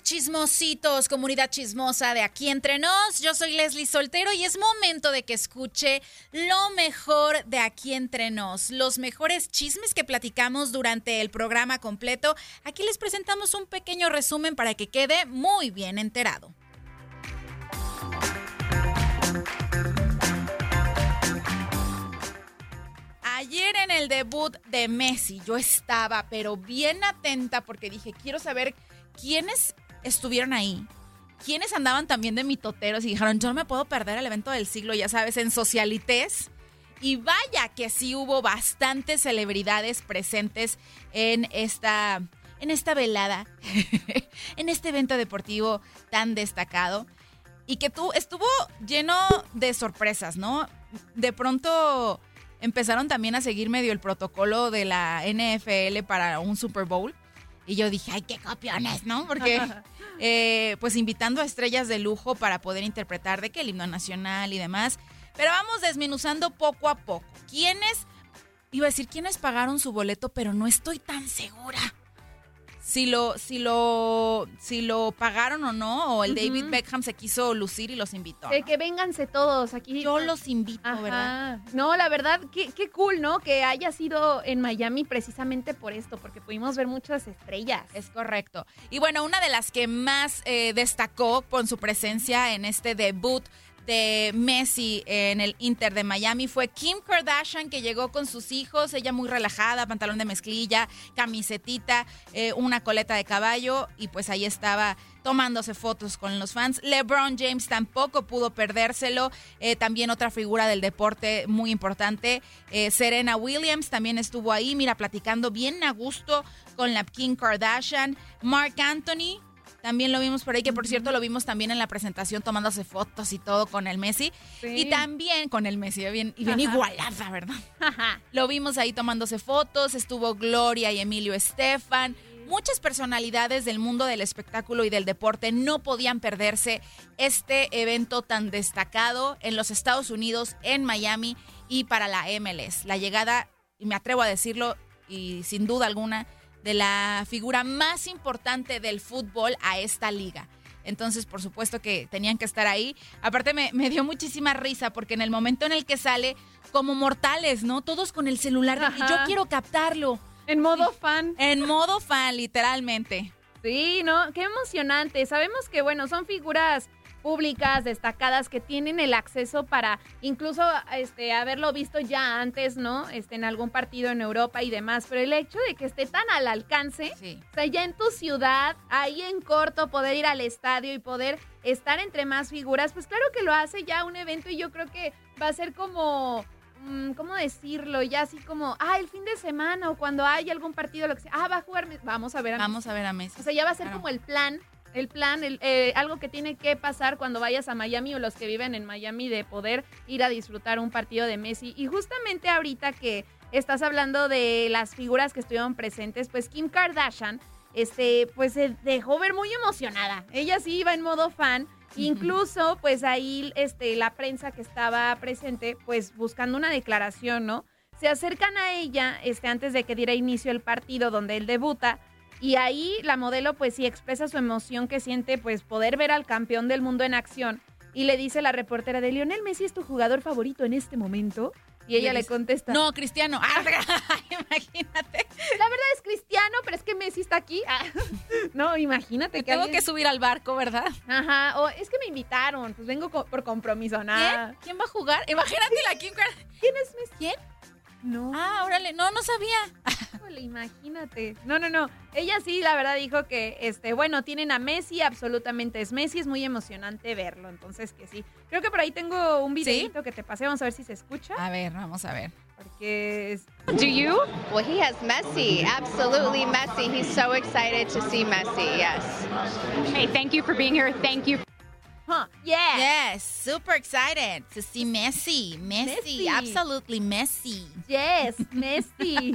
Chismositos, comunidad chismosa de aquí entre nos. Yo soy Leslie Soltero y es momento de que escuche lo mejor de aquí entre nos, los mejores chismes que platicamos durante el programa completo. Aquí les presentamos un pequeño resumen para que quede muy bien enterado. Ayer en el debut de Messi yo estaba pero bien atenta porque dije, quiero saber quiénes estuvieron ahí, quiénes andaban también de mitoteros y dijeron, yo no me puedo perder el evento del siglo, ya sabes, en socialites. Y vaya que sí hubo bastantes celebridades presentes en esta, en esta velada, en este evento deportivo tan destacado. Y que tú estuvo lleno de sorpresas, ¿no? De pronto empezaron también a seguir medio el protocolo de la NFL para un Super Bowl. Y yo dije, ay, qué copiones, ¿no? Porque, eh, pues invitando a estrellas de lujo para poder interpretar de qué el himno nacional y demás. Pero vamos desmenuzando poco a poco. ¿Quiénes, iba a decir, quiénes pagaron su boleto, pero no estoy tan segura si lo, si lo, si lo pagaron o no, o el David Beckham se quiso lucir y los invitó. Que, que vénganse todos aquí. Yo los invito, Ajá. ¿verdad? No, la verdad, qué, qué cool, ¿no? Que haya sido en Miami precisamente por esto, porque pudimos ver muchas estrellas. Es correcto. Y bueno, una de las que más eh, destacó con su presencia en este debut de Messi en el Inter de Miami fue Kim Kardashian que llegó con sus hijos, ella muy relajada, pantalón de mezclilla, camisetita, eh, una coleta de caballo y pues ahí estaba tomándose fotos con los fans. LeBron James tampoco pudo perdérselo, eh, también otra figura del deporte muy importante. Eh, Serena Williams también estuvo ahí, mira, platicando bien a gusto con la Kim Kardashian. Mark Anthony también lo vimos por ahí, que por cierto lo vimos también en la presentación tomándose fotos y todo con el Messi. Sí. Y también con el Messi, bien, y bien Ajá. igualada, ¿verdad? Lo vimos ahí tomándose fotos, estuvo Gloria y Emilio Estefan. Muchas personalidades del mundo del espectáculo y del deporte no podían perderse este evento tan destacado en los Estados Unidos, en Miami y para la MLS. La llegada, y me atrevo a decirlo, y sin duda alguna, de la figura más importante del fútbol a esta liga. Entonces, por supuesto que tenían que estar ahí. Aparte, me, me dio muchísima risa porque en el momento en el que sale, como mortales, ¿no? Todos con el celular de que yo quiero captarlo. En modo fan. En modo fan, literalmente. Sí, ¿no? Qué emocionante. Sabemos que, bueno, son figuras públicas, destacadas, que tienen el acceso para incluso este, haberlo visto ya antes, ¿no? Este, en algún partido en Europa y demás. Pero el hecho de que esté tan al alcance, Sí. o sea, ya en tu ciudad, ahí en corto, poder ir al estadio y poder estar entre más figuras, pues claro que lo hace ya un evento y yo creo que va a ser como, mm, ¿cómo decirlo? Ya así como, ah, el fin de semana o cuando hay algún partido, lo que sea, ah, va a jugar, vamos a ver a Messi. Vamos a ver a Messi. O sea, ya va a ser Claro. como el plan, el plan, el, eh, algo que tiene que pasar cuando vayas a Miami o los que viven en Miami de poder ir a disfrutar un partido de Messi. Y justamente ahorita que estás hablando de las figuras que estuvieron presentes, pues Kim Kardashian, este, pues se dejó ver muy emocionada. Ella sí iba en modo fan. Incluso, pues ahí, este, la prensa que estaba presente, pues buscando una declaración, ¿no? Se acercan a ella, este, antes de que diera inicio el partido donde él debuta, y ahí la modelo pues sí expresa su emoción que siente pues poder ver al campeón del mundo en acción. Y le dice la reportera de Lionel Messi es tu jugador favorito en este momento. Y ella le contesta, No, Cristiano. Ah, imagínate. la verdad es Cristiano, pero es que Messi está aquí. Ah, no, imagínate que Tengo alguien- que subir al barco, ¿verdad? Ajá, o es que me invitaron, pues vengo co- por compromiso, nada. ¿Quién? ¿Quién va a jugar? Imagínate la Kim. ¿Quién es Messi? ¿Quién? No. Ah, órale. No, no sabía. Híjole, imagínate. No, no, no. Ella sí, la verdad, dijo que, este, bueno, tienen a Messi, absolutamente es Messi, es muy emocionante verlo. Entonces, que sí. Creo que por ahí tengo un videito que te pasé, vamos a ver si se escucha. A ver, vamos a ver. Porque es- Do you? Well, he has Messi, absolutely Messi. He's so excited to see Messi. Yes. Hey, thank you for being here. Thank you. Huh, yeah. Yes, super excited to see Messi. Messi, Messi. absolutely Messi. Yes, Messi.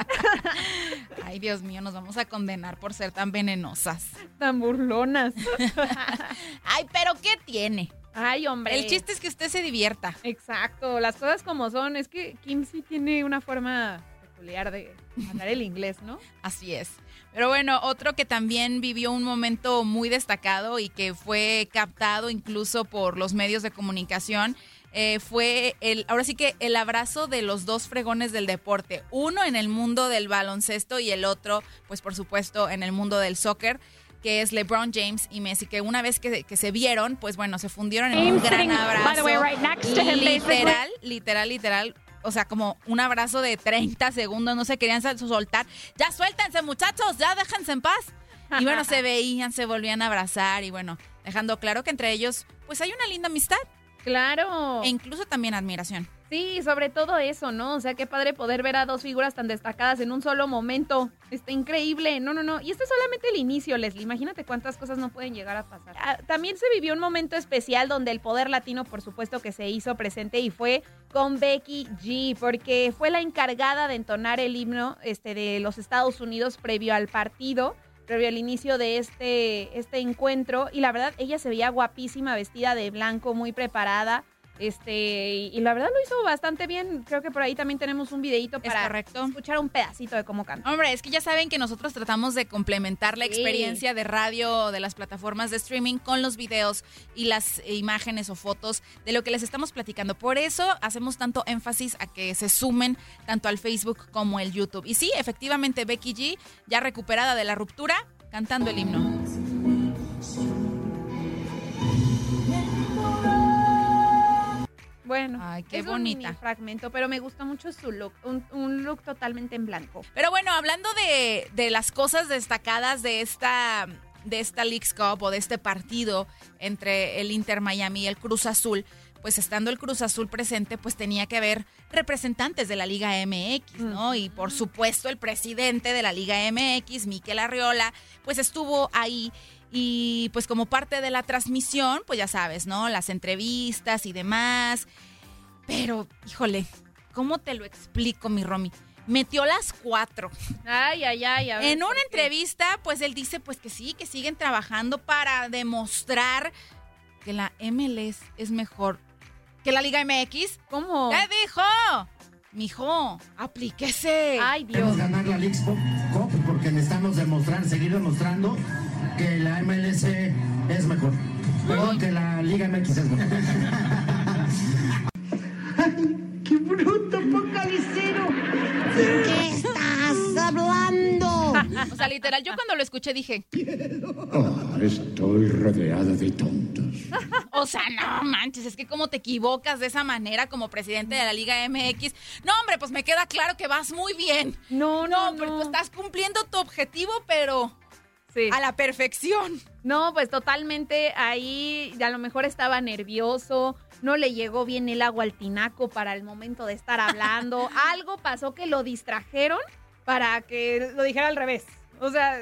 Ay, Dios mío, nos vamos a condenar por ser tan venenosas. Tan burlonas. Ay, pero ¿qué tiene? Ay, hombre. El chiste es que usted se divierta. Exacto, las cosas como son. Es que Kim sí tiene una forma peculiar de hablar el inglés, ¿no? Así es. Pero bueno, otro que también vivió un momento muy destacado y que fue captado incluso por los medios de comunicación eh, fue el, ahora sí que el abrazo de los dos fregones del deporte. Uno en el mundo del baloncesto y el otro, pues por supuesto, en el mundo del soccer que es LeBron James y Messi, que una vez que, que se vieron, pues bueno, se fundieron en un gran abrazo. by the way, right next to him, basically. literal, literal, literal. O sea, como un abrazo de 30 segundos, no se querían soltar. Ya suéltense, muchachos, ya déjense en paz. Y bueno, se veían, se volvían a abrazar y bueno, dejando claro que entre ellos, pues hay una linda amistad Claro. e incluso también admiración. Sí, sobre todo eso, ¿no? O sea, qué padre poder ver a dos figuras tan destacadas en un solo momento. Está increíble. No, no, no. Y este es solamente el inicio, Leslie. Imagínate cuántas cosas no pueden llegar a pasar. Ah, también se vivió un momento especial donde el poder latino, por supuesto, que se hizo presente y fue con Becky G, porque fue la encargada de entonar el himno este, de los Estados Unidos previo al partido previo al inicio de este, este encuentro. Y la verdad, ella se veía guapísima, vestida de blanco, muy preparada. Este, y, y la verdad lo hizo bastante bien. Creo que por ahí también tenemos un videito Es para correcto. escuchar un pedacito de cómo canta. Hombre, es que ya saben que nosotros tratamos de complementar la Sí. experiencia de radio de las plataformas de streaming con los videos y las imágenes o fotos de lo que les estamos platicando. Por eso hacemos tanto énfasis a que se sumen tanto al Facebook como el YouTube. Y sí, efectivamente, Becky G, ya recuperada de la ruptura, cantando el himno. Bueno, Ay, qué es bonita. un mini fragmento, pero me gustó mucho su look, un, un look totalmente en blanco. Pero bueno, hablando de, de las cosas destacadas de esta, de esta Leagues Cup o de este partido entre el Inter Miami y el Cruz Azul, pues estando el Cruz Azul presente, pues tenía que haber representantes de la Liga MX, ¿no? Y por supuesto el presidente de la Liga MX, Miquel Arriola, pues estuvo ahí y pues como parte de la transmisión, pues ya sabes, ¿no? Las entrevistas y demás. Pero, híjole, ¿cómo te lo explico, mi Romy? Metió las cuatro. Ay, ay, ay. a ver, En ¿por una entrevista, pues él dice pues que sí, que siguen trabajando para demostrar que la MLS es mejor que la Liga MX. ¿Cómo? ¿Qué dijo? Mijo, aplíquese. Ay, Dios. Queremos ganar la League Cup porque necesitamos demostrar, seguir demostrando que la MLS es mejor. Perdón, que la Liga MX es mejor. ¡Qué bruto, focalicero! ¿De qué estás hablando? O sea, literal, yo cuando lo escuché dije, Ah, estoy rodeada de tontos. O sea, no manches, es que como te equivocas de esa manera como presidente de la Liga MX. No, hombre, pues me queda claro que vas muy bien. No, no, pero no. tú estás cumpliendo tu objetivo, pero Sí. a la perfección. No, pues totalmente ahí a lo mejor estaba nervioso, no le llegó bien el agua al tinaco para el momento de estar hablando, algo pasó que lo distrajeron para que lo dijera al revés. O sea,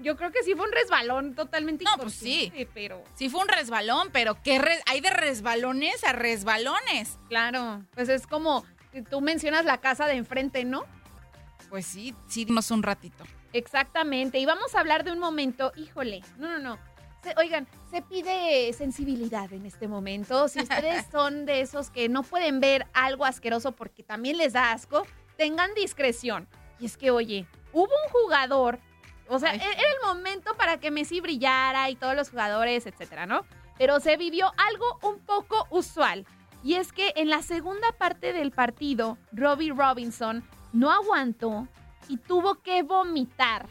yo creo que sí fue un resbalón totalmente No, pues sí. pero Sí fue un resbalón, pero ¿qué re- hay de resbalones a resbalones? claro, pues es como tú mencionas la casa de enfrente, ¿no? Pues sí, sí dimos un ratito. Exactamente, y vamos a hablar de un momento, híjole, no, no, no. Se- oigan, se pide sensibilidad en este momento. Si ustedes son de esos que no pueden ver algo asqueroso porque también les da asco, tengan discreción. Y es que, oye, hubo un jugador, o sea, Ay. e- era el momento para que Messi brillara y todos los jugadores, etcétera, ¿no? Pero se vivió algo un poco usual. Y es que en la segunda parte del partido, Robbie Robinson no aguantó y tuvo que vomitar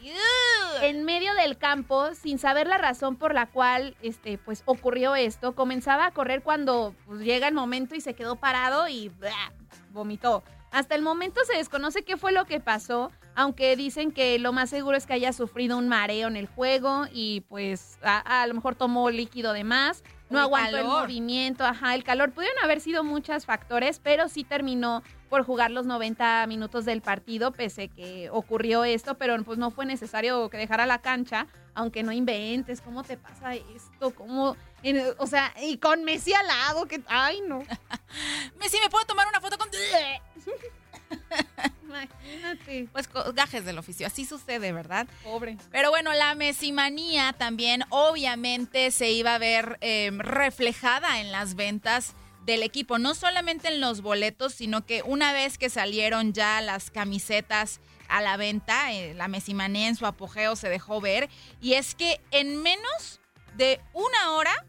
en medio del campo sin saber la razón por la cual este pues ocurrió esto. Comenzaba a correr cuando pues, llega el momento y se quedó parado y ¡blah! vomitó. Hasta el momento se desconoce qué fue lo que pasó aunque dicen que lo más seguro es que haya sufrido un mareo en el juego y pues a, a lo mejor tomó líquido de más no El aguantó el movimiento, ajá, el calor. Pudieron haber sido muchos factores, pero sí terminó por jugar los 90 minutos del partido, pese que ocurrió esto, pero pues no fue necesario que dejara la cancha, aunque no inventes, ¿cómo te pasa esto? ¿Cómo? en- o sea, y con Messi al lado, que, ay, no. Messi, ¿me puedo tomar una foto con...? Imagínate, Pues gajes del oficio, así sucede, ¿verdad? pobre. Pero bueno, la mesimanía también obviamente se iba a ver eh, reflejada en las ventas del equipo, no solamente en los boletos, sino que una vez que salieron ya las camisetas a la venta, eh, la mesimanía en su apogeo se dejó ver, y es que en menos de una hora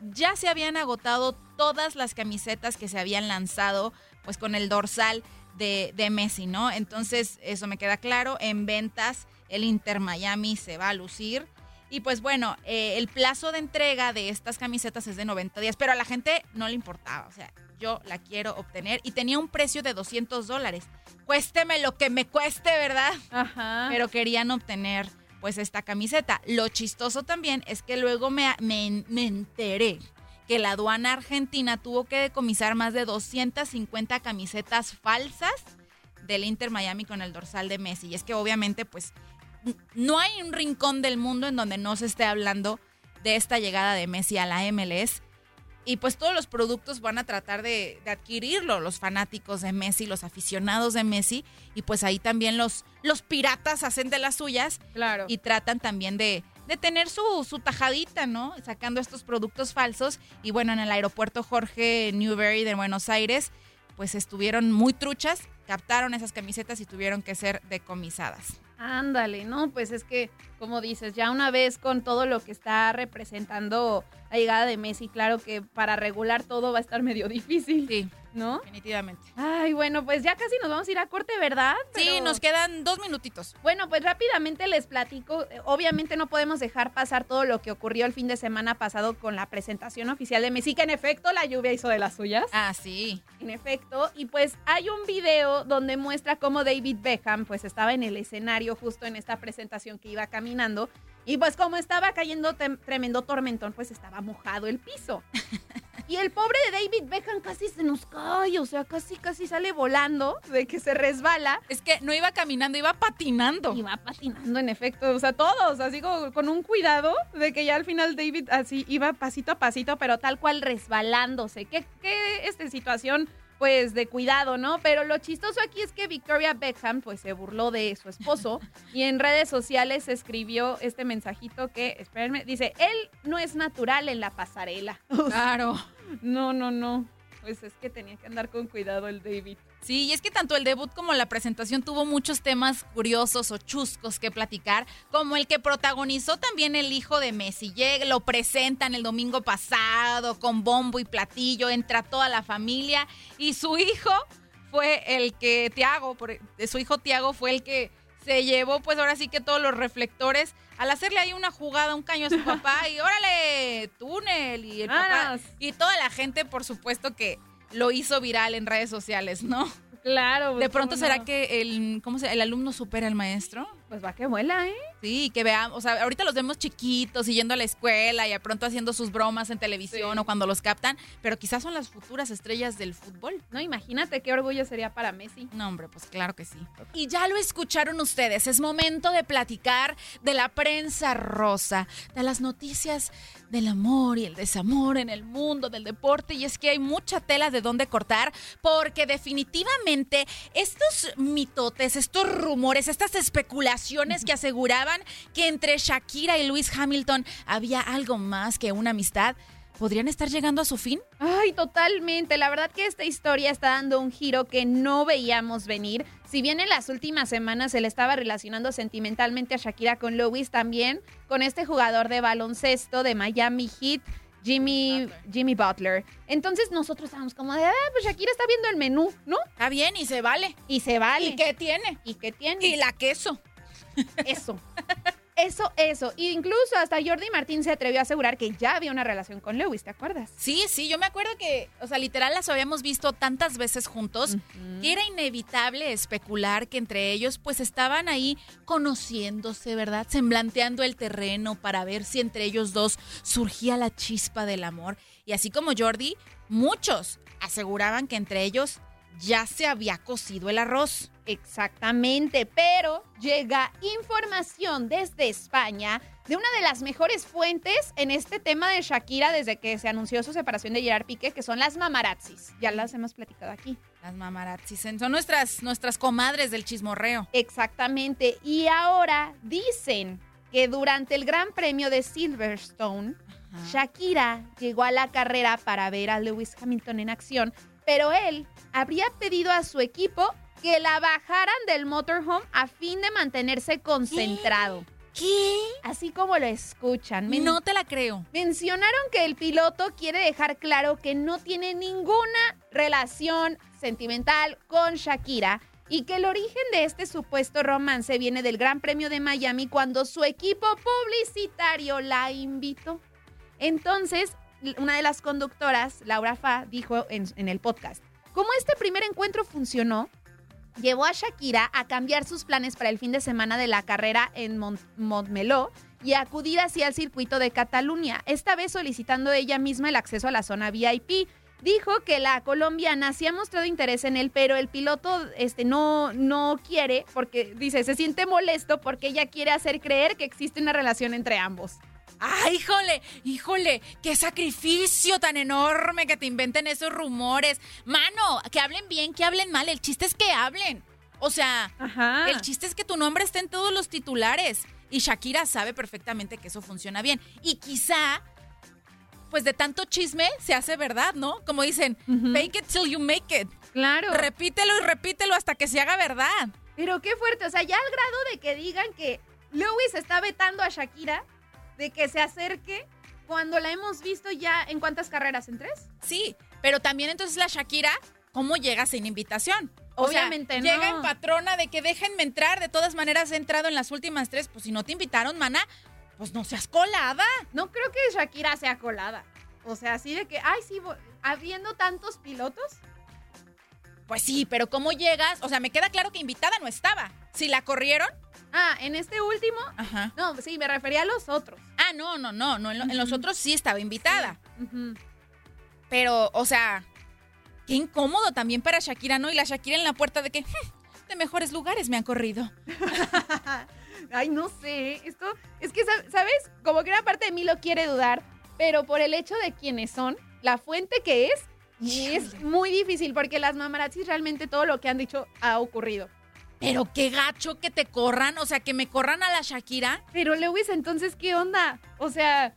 ya se habían agotado todas las camisetas que se habían lanzado pues con el dorsal de, de Messi, ¿no? Entonces, eso me queda claro. En ventas, el Inter Miami se va a lucir. Y pues bueno, eh, el plazo de entrega de estas camisetas es de 90 días, pero a la gente no le importaba. O sea, yo la quiero obtener y tenía un precio de 200 dólares. Cuésteme lo que me cueste, ¿verdad? Ajá. pero querían obtener pues esta camiseta. Lo chistoso también es que luego me, me, me enteré que la aduana argentina tuvo que decomisar más de 250 camisetas falsas del Inter Miami con el dorsal de Messi. Y es que obviamente pues no hay un rincón del mundo en donde no se esté hablando de esta llegada de Messi a la MLS. Y pues todos los productos van a tratar de, de adquirirlo, los fanáticos de Messi, los aficionados de Messi, y pues ahí también los, los piratas hacen de las suyas Claro. y tratan también de, de tener su, su tajadita, ¿no? Sacando estos productos falsos. Y bueno, en el aeropuerto Jorge Newberry de Buenos Aires, pues estuvieron muy truchas, captaron esas camisetas y tuvieron que ser decomisadas. Ándale, no, pues es que, como dices, ya una vez con todo lo que está representando la llegada de Messi, claro que para regular todo va a estar medio difícil, Sí, ¿no? definitivamente. Ay, bueno, pues ya casi nos vamos a ir a corte, ¿verdad? Sí, nos quedan dos minutitos. Bueno, pues rápidamente les platico. Obviamente no podemos dejar pasar todo lo que ocurrió el fin de semana pasado con la presentación oficial de Messi, que en efecto la lluvia hizo de las suyas. Ah, sí. En efecto, y pues hay un video donde muestra cómo David Beckham pues estaba en el escenario justo en esta presentación que iba caminando y pues como estaba cayendo tremendo tormentón pues estaba mojado el piso. Y el pobre de David Beckham casi se nos cae, o sea, casi casi sale volando de que se resbala. Es que no iba caminando, iba patinando. Iba patinando, en efecto. O sea, todos, así como con un cuidado de que ya al final David así iba pasito a pasito, pero tal cual resbalándose. ¿Qué, qué este, situación, pues, de cuidado, ¿no? Pero lo chistoso aquí es que Victoria Beckham, pues, se burló de su esposo y en redes sociales escribió este mensajito que, espérenme, dice, él no es natural en la pasarela. Claro. no, no, no. Pues es que tenía que andar con cuidado el David. Sí, y es que tanto el debut como la presentación tuvo muchos temas curiosos o chuscos que platicar, como el que protagonizó también el hijo de Messi. Llega, lo presentan el domingo pasado con bombo y platillo, entra toda la familia y su hijo fue el que, Tiago, por- su hijo Tiago fue el que se llevó pues ahora sí que todos los reflectores al hacerle ahí una jugada, un caño a su papá y órale, túnel y el papá y toda la gente por supuesto que lo hizo viral en redes sociales, ¿no? Claro. De pronto ¿cómo será no? que el cómo se, el alumno supera al maestro. Pues va que vuela, ¿eh? Sí, que veamos, o sea, ahorita los vemos chiquitos y yendo a la escuela y de pronto haciendo sus bromas en televisión Sí. o cuando los captan, pero quizás son las futuras estrellas del fútbol. No, imagínate qué orgullo sería para Messi. No, hombre, pues claro que sí. Y ya lo escucharon ustedes, es momento de platicar de la prensa rosa, de las noticias del amor y el desamor en el mundo del deporte. Y es que hay mucha tela de dónde cortar, porque definitivamente estos mitotes, estos rumores, estas especulaciones que aseguraban que entre Shakira y Luis Hamilton había algo más que una amistad, ¿podrían estar llegando a su fin? Ay, totalmente. La verdad que esta historia está dando un giro que no veíamos venir. Si bien en las últimas semanas se le estaba relacionando sentimentalmente a Shakira con Lewis, también con este jugador de baloncesto de Miami Heat. Jimmy Butler. Jimmy Butler. Entonces nosotros estábamos como de, ah, pues Shakira está viendo el menú, ¿no? Está bien y se vale. Y se vale. ¿Y qué tiene? ¿Y qué tiene? Y la queso. Eso. Eso, eso. E incluso hasta Jordi Martín se atrevió a asegurar que ya había una relación con Lewis, ¿te acuerdas? Sí, sí, yo me acuerdo que, o sea, literal las habíamos visto tantas veces juntos que era inevitable especular que entre ellos pues estaban ahí conociéndose, ¿verdad? Semblanteando el terreno para ver si entre ellos dos surgía la chispa del amor. Y así como Jordi, muchos aseguraban que entre ellos ya se había cocido el arroz. Exactamente, pero llega información desde España de una de las mejores fuentes en este tema de Shakira desde que se anunció su separación de Gerard Piqué, que son las mamarazzis. Ya las hemos platicado aquí. Las mamarazzis son nuestras, nuestras comadres del chismorreo. Exactamente, y ahora dicen que durante el Gran Premio de Silverstone, Shakira llegó a la carrera para ver a Lewis Hamilton en acción, pero él habría pedido a su equipo que la bajaran del motorhome a fin de mantenerse concentrado. ¿Qué? Así como lo escuchan. Men- No te la creo. Mencionaron que el piloto quiere dejar claro que no tiene ninguna relación sentimental con Shakira y que el origen de este supuesto romance viene del Gran Premio de Miami cuando su equipo publicitario la invitó. Entonces, una de las conductoras, Laura Fa, dijo en, el podcast, como este primer encuentro funcionó, llevó a Shakira a cambiar sus planes para el fin de semana de la carrera en Mont- Montmeló y acudir hacia el circuito de Cataluña, esta vez solicitando ella misma el acceso a la zona VIP. Dijo que la colombiana sí ha mostrado interés en él, pero el piloto este, no, no quiere, porque dice, se siente molesto porque ella quiere hacer creer que existe una relación entre ambos. ¡Ay, híjole! ¡Híjole! ¡Qué sacrificio tan enorme que te inventen esos rumores! Mano, que hablen bien, que hablen mal. El chiste es que hablen. O sea, Ajá. el chiste es que tu nombre esté en todos los titulares. Y Shakira sabe perfectamente que eso funciona bien. Y quizá, pues de tanto chisme se hace verdad, ¿no? Como dicen, Ujú. fake it till you make it. Claro. Repítelo y repítelo hasta que se haga verdad. Pero qué fuerte, o sea, ya al grado de que digan que Lewis está vetando a Shakira de que se acerque cuando la hemos visto ya en cuántas carreras, en tres. Sí, pero también entonces la Shakira, ¿cómo llega sin invitación? O sea, Obviamente no. Llega en patrona de que déjenme entrar. De todas maneras, he entrado en las últimas tres. Pues si no te invitaron, mana, pues no seas colada. No creo que Shakira sea colada. O sea, así de que, ay, sí, habiendo tantos pilotos. Pues sí, pero ¿cómo llegas? O sea, me queda claro que invitada no estaba. Si la corrieron. Ah, en este último, Ajá. no, sí, me refería a los otros. Ah, no, no, no. no en, lo- en los otros sí estaba invitada. Pero, o sea, qué incómodo también para Shakira, ¿no? Y la Shakira en la puerta de que "Hmm, de mejores lugares me han corrido. Ay, no sé, esto es que, sab- ¿sabes? Como que una parte de mí lo quiere dudar, pero por el hecho de quiénes son, la fuente que es, es muy difícil porque las mamarazzis realmente todo lo que han dicho ha ocurrido. Pero qué gacho que te corran, o sea, que me corran a la Shakira. Pero Lewis, entonces, ¿qué onda? O sea,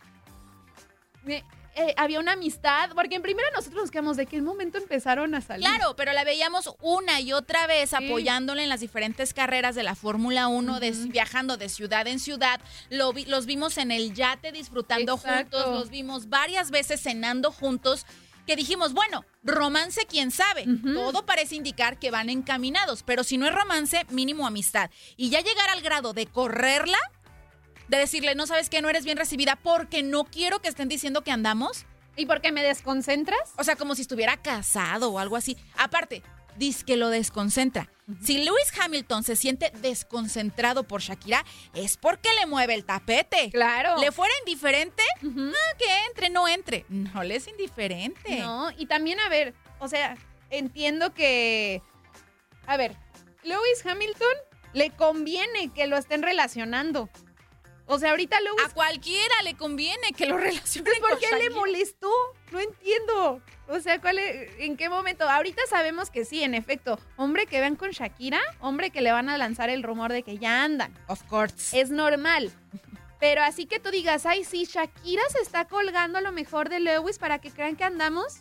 me- eh, había una amistad, porque en primera nosotros nos quedamos de qué momento empezaron a salir. Claro, pero la veíamos una y otra vez Sí. apoyándole en las diferentes carreras de la Fórmula 1, de- viajando de ciudad en ciudad. Lo vi- los vimos en el yate disfrutando Exacto. juntos, los vimos varias veces cenando juntos. Que dijimos, bueno, romance, quién sabe. Todo parece indicar que van encaminados, pero si no es romance, mínimo amistad. Y ya llegar al grado de correrla, de decirle, no sabes que no eres bien recibida porque no quiero que estén diciendo que andamos. ¿Y por qué me desconcentras? O sea, como si estuviera casado o algo así. Aparte, dice que lo desconcentra. Si Lewis Hamilton se siente desconcentrado por Shakira, es porque le mueve el tapete. Claro. ¿Le fuera indiferente? Ah, que entre, no entre. No le es indiferente. No, y también, a ver, o sea, entiendo que. A ver, Lewis Hamilton le conviene que lo estén relacionando. O sea, ahorita Lewis. A cualquiera le conviene que lo relacionen ¿Por con qué le Shakira. molestó? No entiendo. O sea, ¿cuál es- ¿en qué momento? Ahorita sabemos que sí, en efecto. Hombre que vean con Shakira, hombre que le van a lanzar el rumor de que ya andan. Of course. Es normal. Pero así que tú digas, ay, sí, Shakira se está colgando a lo mejor de Lewis para que crean que andamos.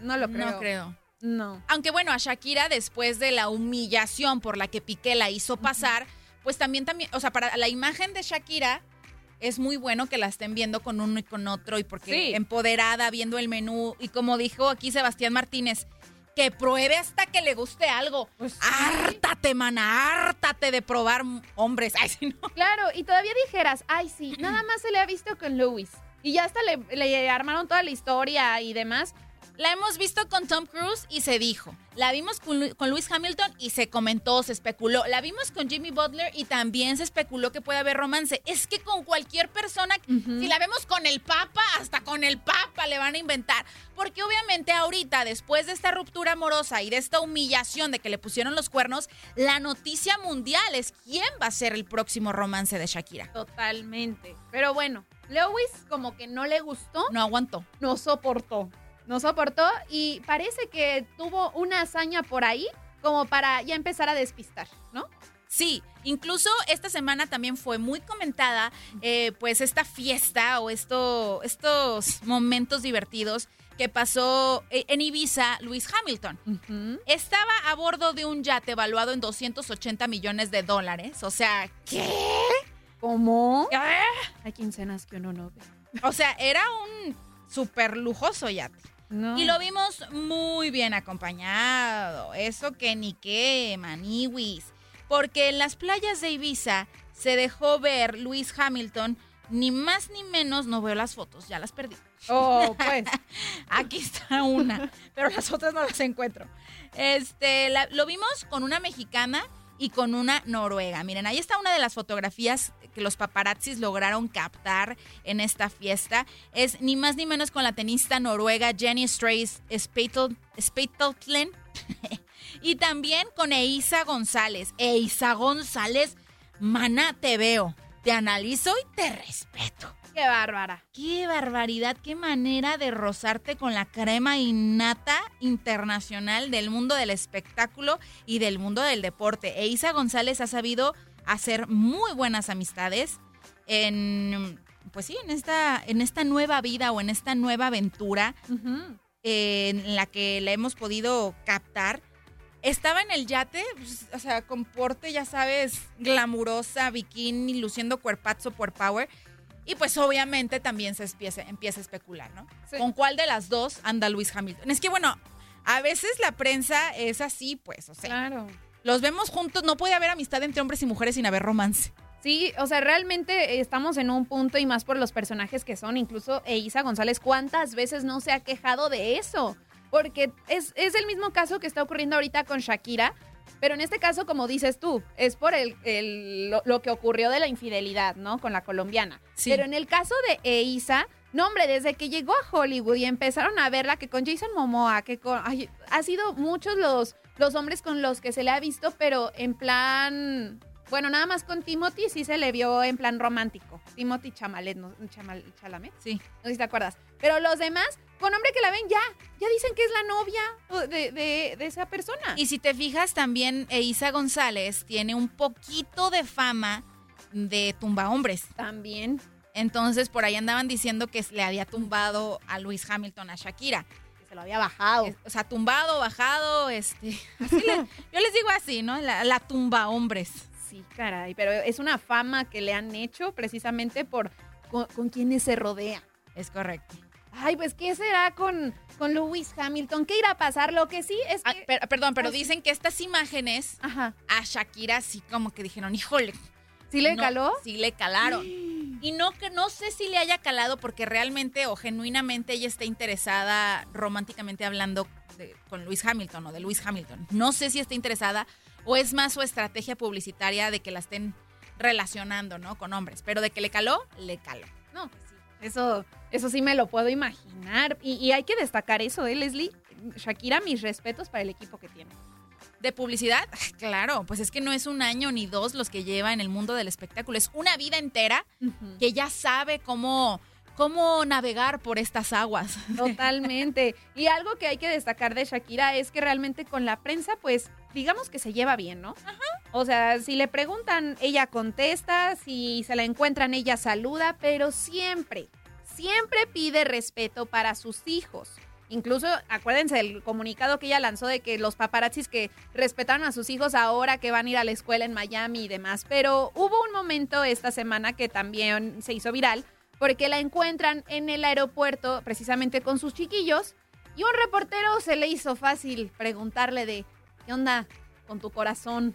No lo creo. No creo. No. Aunque bueno, a Shakira, después de la humillación por la que Piqué la hizo pasar, pues también, también, o sea, para la imagen de Shakira es muy bueno que la estén viendo con uno y con otro y porque Sí. empoderada, viendo el menú y como dijo aquí Sebastián Martínez, que pruebe hasta que le guste algo. Pues Hártate, mana, hártate de probar hombres. Ay, sí, no. Claro, y todavía dijeras, ay, sí, nada más se le ha visto con Lewis. Y ya hasta le, le armaron toda la historia y demás. La hemos visto con Tom Cruise y se dijo. La vimos con, Lu- con Lewis Hamilton y se comentó, se especuló. La vimos con Jimmy Butler y también se especuló que puede haber romance. Es que con cualquier persona, si la vemos con el Papa, hasta con el Papa le van a inventar. Porque obviamente ahorita, después de esta ruptura amorosa y de esta humillación de que le pusieron los cuernos, la noticia mundial es quién va a ser el próximo romance de Shakira. Totalmente. Pero bueno, Lewis como que no le gustó, No aguantó. no soportó. No soportó y parece que tuvo una hazaña por ahí como para ya empezar a despistar, ¿no? Sí, incluso esta semana también fue muy comentada, eh, pues esta fiesta o esto, estos momentos divertidos que pasó eh, en Ibiza Luis Hamilton. Estaba a bordo de un yate evaluado en 280 millones de dólares. O sea, ¿qué? ¿Cómo? ¿Eh? Hay quincenas que uno no ve. O sea, era un súper lujoso yate. No. Y lo vimos muy bien acompañado. Eso que ni qué, maniwis. Porque en las playas de Ibiza se dejó ver Luis Hamilton, ni más ni menos, no veo las fotos, ya las perdí. Oh, pues. Aquí está una, pero las otras no las encuentro. Este, la- lo vimos con una mexicana y con una noruega. Miren, ahí está una de las fotografías que los paparazzis lograron captar en esta fiesta. Es ni más ni menos con la tenista noruega Jenny Spateltlen y también con Eiza González. Eiza González, mana, te veo, te analizo y te respeto. Qué bárbara. Qué barbaridad, qué manera de rozarte con la crema innata internacional del mundo del espectáculo y del mundo del deporte. E Isa González ha sabido hacer muy buenas amistades en, pues sí, en esta, en esta nueva vida o en esta nueva aventura eh, en la que la hemos podido captar. Estaba en el yate, pues, o sea, con porte, ya sabes, glamurosa, bikini, luciendo cuerpazo por power. Y pues obviamente también se empieza, empieza a especular, ¿no? Sí. ¿Con cuál de las dos anda Luis Hamilton? Es que bueno, a veces la prensa es así, pues, o sea, Claro. los vemos juntos, no puede haber amistad entre hombres y mujeres sin haber romance. Sí, o sea, realmente estamos en un punto y más por los personajes que son. Incluso Eiza González, ¿cuántas veces no se ha quejado de eso? Porque es, es el mismo caso que está ocurriendo ahorita con Shakira, pero en este caso, como dices tú, es por el, el- lo, lo que ocurrió de la infidelidad, ¿no? Con la colombiana. Sí. Pero en el caso de Eiza, no, hombre, desde que llegó a Hollywood y empezaron a verla, que con Jason Momoa, que con. ay, ha sido muchos los, los hombres con los que se le ha visto, pero en plan. Bueno, nada más con Timothy sí se le vio en plan romántico. Timothy Chamalet, ¿no? Chamal- Chalamet. Sí. No sé si te acuerdas. Pero los demás, con hombre que la ven ya, ya dicen que es la novia de, de- de esa persona. Y si te fijas, también Eiza González tiene un poquito de fama de tumba hombres. También. Entonces, por ahí andaban diciendo que le había tumbado a Luis Hamilton a Shakira. Que se lo había bajado. O sea, tumbado, bajado, este. así le- yo les digo así, ¿no? La, la tumba hombres. Sí, caray, pero es una fama que le han hecho precisamente por con, con quienes se rodea. Es correcto. Ay, pues, ¿qué será con, con Lewis Hamilton? ¿Qué irá a pasar? Lo que sí es que... Ah, per- perdón, pero dicen que estas imágenes Ajá. a Shakira sí como que dijeron, híjole. ¿Sí le no, caló? Sí le calaron. Y no que no sé si le haya calado porque realmente o genuinamente ella está interesada románticamente hablando de- con Luis Hamilton o de Luis Hamilton. No sé si está interesada o es más su estrategia publicitaria de que la estén relacionando, ¿no? Con hombres. Pero de que le caló, le caló. No, pues sí. Eso, eso sí me lo puedo imaginar. Y, y hay que destacar eso, ¿eh, Leslie? Shakira, mis respetos para el equipo que tiene. ¿De publicidad? Claro, pues es que no es un año ni dos los que lleva en el mundo del espectáculo, es una vida entera que ya sabe cómo, cómo navegar por estas aguas. Totalmente. Y algo que hay que destacar de Shakira es que realmente con la prensa, pues, digamos que se lleva bien, ¿no? O sea, si le preguntan, ella contesta, si se la encuentran, ella saluda, pero siempre, siempre pide respeto para sus hijos. Incluso, acuérdense del comunicado que ella lanzó de que los paparazzis que respetaron a sus hijos ahora que van a ir a la escuela en Miami y demás. Pero hubo un momento esta semana que también se hizo viral porque la encuentran en el aeropuerto precisamente con sus chiquillos y un reportero se le hizo fácil preguntarle de ¿qué onda con tu corazón?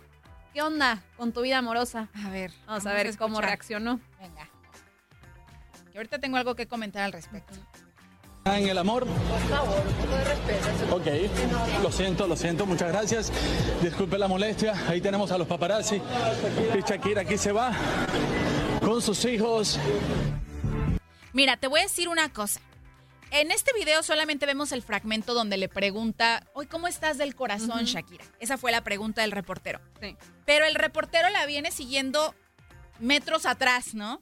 ¿Qué onda con tu vida amorosa? A ver, Vamos a ver cómo reaccionó. Venga. Y ahorita tengo algo que comentar al respecto. En el amor. Ok, lo siento, lo siento, muchas gracias. Disculpe la molestia. Ahí tenemos a los paparazzi. Y Shakira aquí se va con sus hijos. Mira, te voy a decir una cosa. En este video solamente vemos el fragmento donde le pregunta, hoy ¿cómo estás del corazón, Shakira? Esa fue la pregunta del reportero. Sí. Pero el reportero la viene siguiendo metros atrás, ¿no?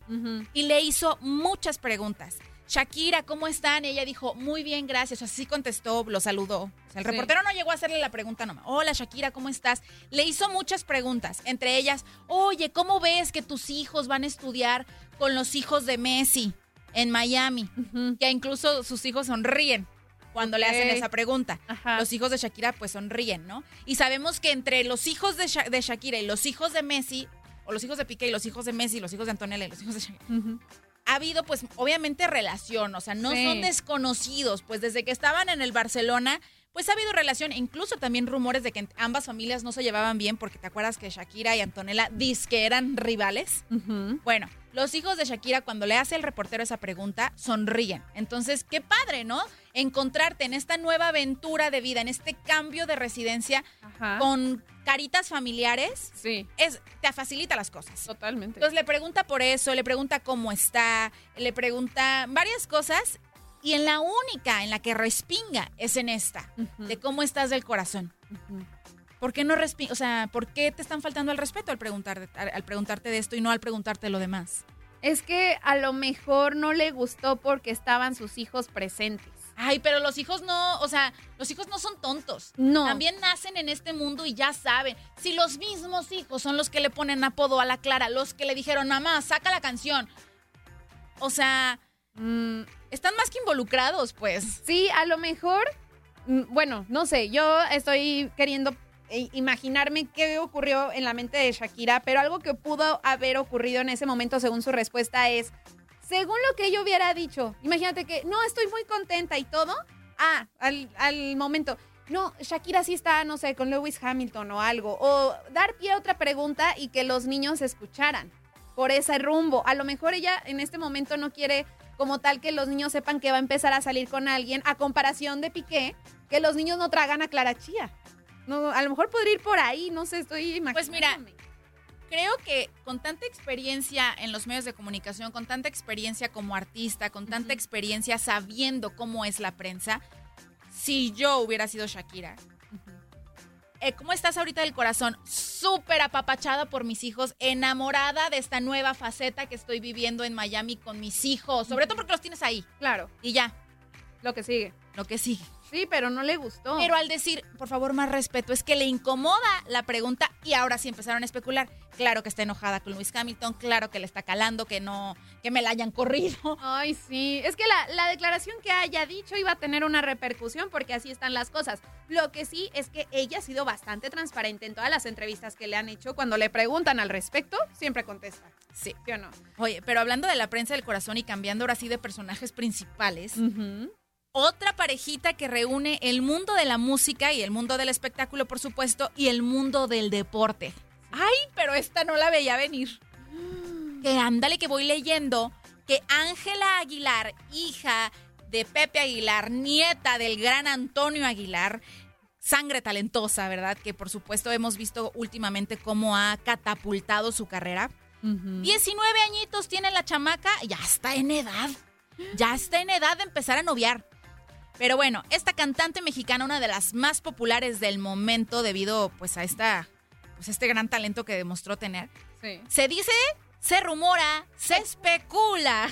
Y le hizo muchas preguntas. Shakira, ¿cómo están? Y ella dijo, muy bien, gracias. Así contestó, lo saludó. O sea, el Sí. reportero no llegó a hacerle la pregunta nomás. Hola, Shakira, ¿cómo estás? Le hizo muchas preguntas, entre ellas, oye, ¿cómo ves que tus hijos van a estudiar con los hijos de Messi en Miami? Que incluso sus hijos sonríen cuando le hacen esa pregunta. Ajá. Los hijos de Shakira pues sonríen, ¿no? Y sabemos que entre los hijos de, Sha- de Shakira y los hijos de Messi, o los hijos de Piqué y los hijos de Messi, los hijos de Antonella y los hijos de Shakira, ha habido pues obviamente relación, o sea, no Sí. son desconocidos, pues desde que estaban en el Barcelona, pues ha habido relación, incluso también rumores de que ambas familias no se llevaban bien, porque te acuerdas que Shakira y Antonella disque eran rivales. Bueno, los hijos de Shakira, cuando le hace el reportero esa pregunta, sonríen. Entonces, qué padre, ¿no? Encontrarte en esta nueva aventura de vida, en este cambio de residencia Ajá. con caritas familiares, Sí, es, te facilita las cosas. totalmente. Entonces le pregunta por eso, le pregunta cómo está, le pregunta varias cosas y en la única en la que respinga es en esta, de cómo estás del corazón. ¿Por qué no respinga? O sea, ¿por qué te están faltando al respeto al, preguntar, al preguntarte de esto y no al preguntarte lo demás? Es que a lo mejor no le gustó porque estaban sus hijos presentes. Ay, pero los hijos no, o sea, los hijos no son tontos. No. También nacen en este mundo y ya saben. Si los mismos hijos son los que le ponen apodo a la Clara, los que le dijeron, mamá, saca la canción. O sea, Mm, están más que involucrados, pues. Sí, a lo mejor, mm, bueno, no sé, yo estoy queriendo eh, imaginarme qué ocurrió en la mente de Shakira, pero algo que pudo haber ocurrido en ese momento según su respuesta es, según lo que ella hubiera dicho, imagínate que, no, estoy muy contenta y todo, ah, al, al momento, no, Shakira sí está, no sé, con Lewis Hamilton o algo, o dar pie a otra pregunta y que los niños escucharan por ese rumbo. A lo mejor ella en este momento no quiere como tal que los niños sepan que va a empezar a salir con alguien, a comparación de Piqué, que los niños no tragan a Clara Chía. No, a lo mejor podría ir por ahí, no sé, estoy imaginando. Pues mira, creo que con tanta experiencia en los medios de comunicación, con tanta experiencia como artista, con tanta experiencia sabiendo cómo es la prensa, si yo hubiera sido Shakira, eh, ¿cómo estás ahorita del corazón? Súper apapachada por mis hijos, enamorada de esta nueva faceta que estoy viviendo en Miami con mis hijos, sobre todo porque los tienes ahí. Claro, Y ya, lo que sigue. lo que sigue. Sí, pero no le gustó. Pero al decir, por favor, más respeto, es que le incomoda la pregunta y ahora sí empezaron a especular. Claro que está enojada con Luis Hamilton, claro que le está calando, que no, que me la hayan corrido. Ay, sí. Es que la, la declaración que haya dicho iba a tener una repercusión porque así están las cosas. Lo que sí es que ella ha sido bastante transparente en todas las entrevistas que le han hecho. Cuando le preguntan al respecto, siempre contesta. Sí. ¿Sí o no? Oye, pero hablando de la prensa del corazón y cambiando ahora sí de personajes principales, otra parejita que reúne el mundo de la música y el mundo del espectáculo, por supuesto, y el mundo del deporte. Ay, pero esta no la veía venir. Que ándale que voy leyendo que Ángela Aguilar, hija de Pepe Aguilar, nieta del gran Antonio Aguilar, sangre talentosa, ¿verdad? Que por supuesto hemos visto últimamente cómo ha catapultado su carrera. 19 añitos tiene la chamaca, ya está en edad. Ya está en edad de empezar a noviar. Pero bueno, esta cantante mexicana, una de las más populares del momento debido pues a esta pues este gran talento que demostró tener. Sí. Se dice, se rumora, se especula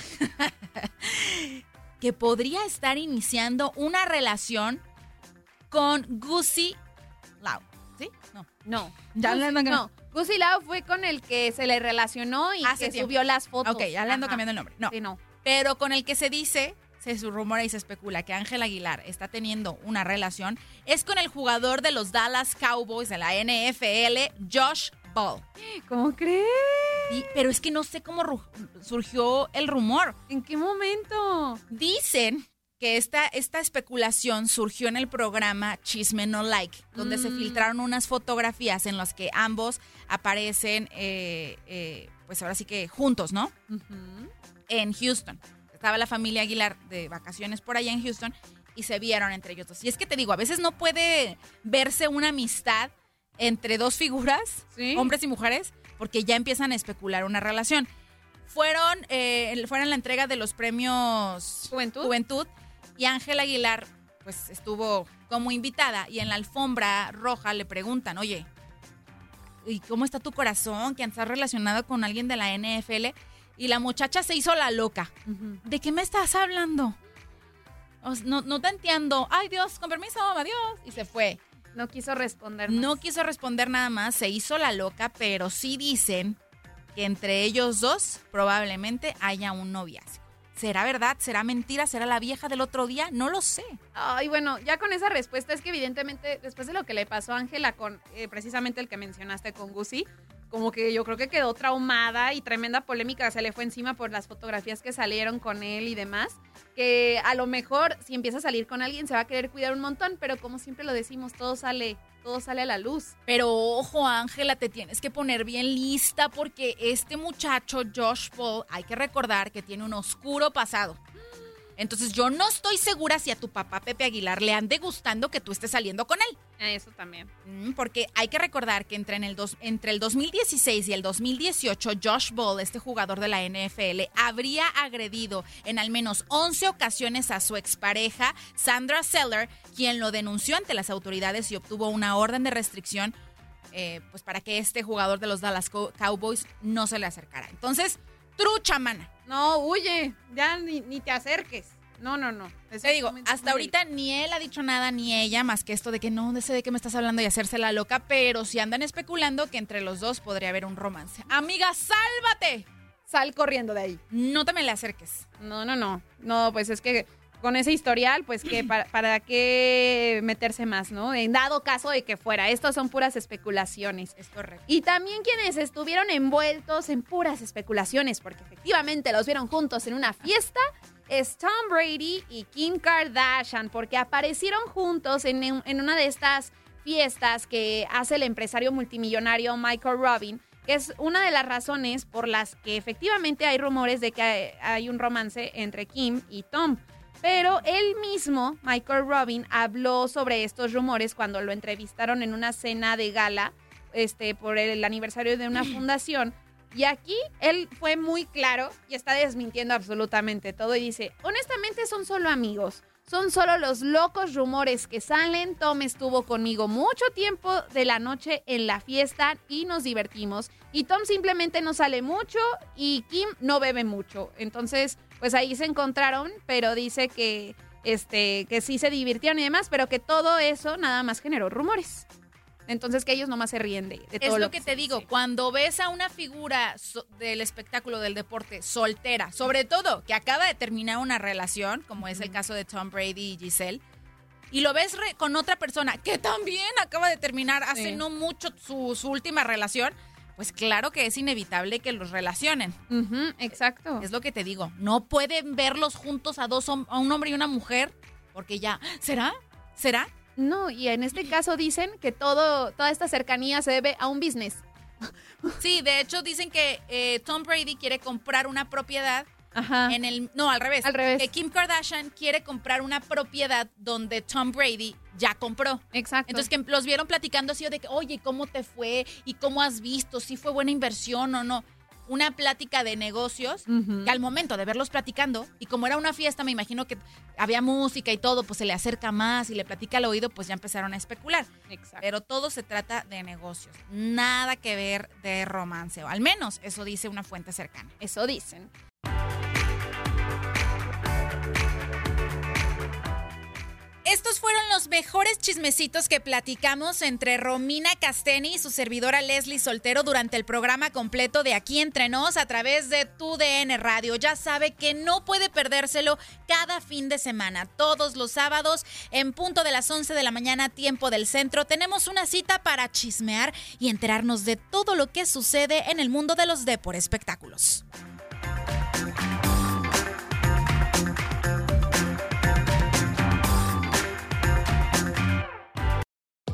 que podría estar iniciando una relación con Gucci Lau. ¿Sí? No. No. Ya le ando- no. Gucci Lau fue con el que se le relacionó y Hace que tiempo. subió las fotos. Ok, ya le ando Ajá. cambiando el nombre. No. Sí, no. Pero con el que se dice, se su- rumora y se especula que Ángel Aguilar está teniendo una relación, es con el jugador de los Dallas Cowboys de la NFL, Josh Ball. ¿Cómo crees? Y- pero es que no sé cómo surgió el rumor. ¿En qué momento? Dicen que esta, esta especulación surgió en el programa Chisme No Like, donde se Mm. filtraron unas fotografías en las que ambos aparecen, eh, eh, pues ahora sí que juntos, ¿no? En Houston. Estaba la familia Aguilar de vacaciones por allá en Houston y se vieron entre ellos dos. Y es que te digo, a veces no puede verse una amistad entre dos figuras, Sí. hombres y mujeres, porque ya empiezan a especular una relación. Fueron, eh, fueron la entrega de los premios Juventud. Juventud y Ángela Aguilar pues estuvo como invitada y en la alfombra roja le preguntan, oye, ¿y cómo está tu corazón? Que estás relacionado con alguien de la NFL y la muchacha se hizo la loca. ¿De qué me estás hablando? No, no te entiendo. Ay Dios, con permiso, adiós. Y se fue. No quiso responder. No quiso responder nada más, se hizo la loca, pero sí dicen que entre ellos dos probablemente haya un noviazgo. ¿Será verdad? ¿Será mentira? ¿Será la vieja del otro día? No lo sé. Ay, bueno, ya con esa respuesta es que evidentemente después de lo que le pasó a Ángela con eh, precisamente el que mencionaste con Gucci, como que yo creo que quedó traumada y tremenda polémica se le fue encima por las fotografías que salieron con él y demás, que a lo mejor si empieza a salir con alguien se va a querer cuidar un montón, pero como siempre lo decimos, todo sale, todo sale a la luz. Pero ojo, Ángela, te tienes que poner bien lista porque este muchacho, Josh Paul, hay que recordar que tiene un oscuro pasado. Entonces yo no estoy segura si a tu papá Pepe Aguilar le ande gustando que tú estés saliendo con él. Eso también. Mm, Porque hay que recordar que entre, en el dos- entre el 2016 y el 2018, Josh Ball, este jugador de la NFL, habría agredido en al menos 11 ocasiones a su expareja, Sandra Seller, quien lo denunció ante las autoridades y obtuvo una orden de restricción eh, pues para que este jugador de los Dallas Cow- Cowboys no se le acercara. Entonces, trucha, mana. No, huye, ya ni, ni te acerques. No, no, no. Te digo, hasta ahorita ni él ha dicho nada ni ella más que esto de que no, de sé de qué me estás hablando y hacerse la loca, pero si andan especulando que entre los dos podría haber un romance. Amiga, sálvate. Sal corriendo de ahí. No te me le acerques. No, no, no. No, pues es que con ese historial, pues que para, para qué meterse más, ¿no? En dado caso de que fuera. Estos son puras especulaciones. Es correcto. Y también quienes estuvieron envueltos en puras especulaciones, porque efectivamente los vieron juntos en una fiesta, es Tom Brady y Kim Kardashian, porque aparecieron juntos en, en una de estas fiestas que hace el empresario multimillonario Michael Robin, que es una de las razones por las que efectivamente hay rumores de que hay, hay un romance entre Kim y Tom. Pero él mismo, Michael Robin, habló sobre estos rumores cuando lo entrevistaron en una cena de gala este, por el aniversario de una fundación. Y aquí él fue muy claro y está desmintiendo absolutamente todo y dice, honestamente son solo amigos, son solo los locos rumores que salen. Tom estuvo conmigo mucho tiempo de la noche en la fiesta y nos divertimos. Y Tom simplemente no sale mucho y Kim no bebe mucho. Entonces, pues ahí se encontraron, pero dice que este, que sí se divirtieron y demás, pero que todo eso nada más generó rumores. Entonces que ellos nomás se ríen de, de todo Es lo, lo que te digo, cuando ves a una figura so- del espectáculo del deporte soltera, sobre todo que acaba de terminar una relación, como es el caso de Tom Brady y Giselle, y lo ves re- con otra persona que también acaba de terminar hace Sí. no mucho su, su última relación, pues claro que es inevitable que los relacionen. Exacto. Es lo que te digo, no pueden verlos juntos a dos a un hombre y una mujer, porque ya, ¿será? ¿Será? No, y en este caso dicen que todo, toda esta cercanía se debe a un business. Sí, de hecho dicen que eh, Tom Brady quiere comprar una propiedad Ajá. en el no al revés, Al revés. que Kim Kardashian quiere comprar una propiedad donde Tom Brady ya compró. Exacto. Entonces que los vieron platicando así de que, oye, ¿cómo te fue? ¿Y cómo has visto? ¿Si fue buena inversión o no? Una plática de negocios que al momento de verlos platicando, y como era una fiesta, me imagino que había música y todo, pues se le acerca más y le platica al oído, pues ya empezaron a especular. Exacto. Pero todo se trata de negocios, nada que ver de romance, o al menos eso dice una fuente cercana. Eso dicen. Estos fueron los mejores chismecitos que platicamos entre Romina Casteni y su servidora Leslie Soltero durante el programa completo de Aquí Entre Nos a través de tu DN Radio. Ya sabe que no puede perdérselo cada fin de semana, todos los sábados en punto de las 11 de la mañana, tiempo del centro. Tenemos una cita para chismear y enterarnos de todo lo que sucede en el mundo de los Depor espectáculos.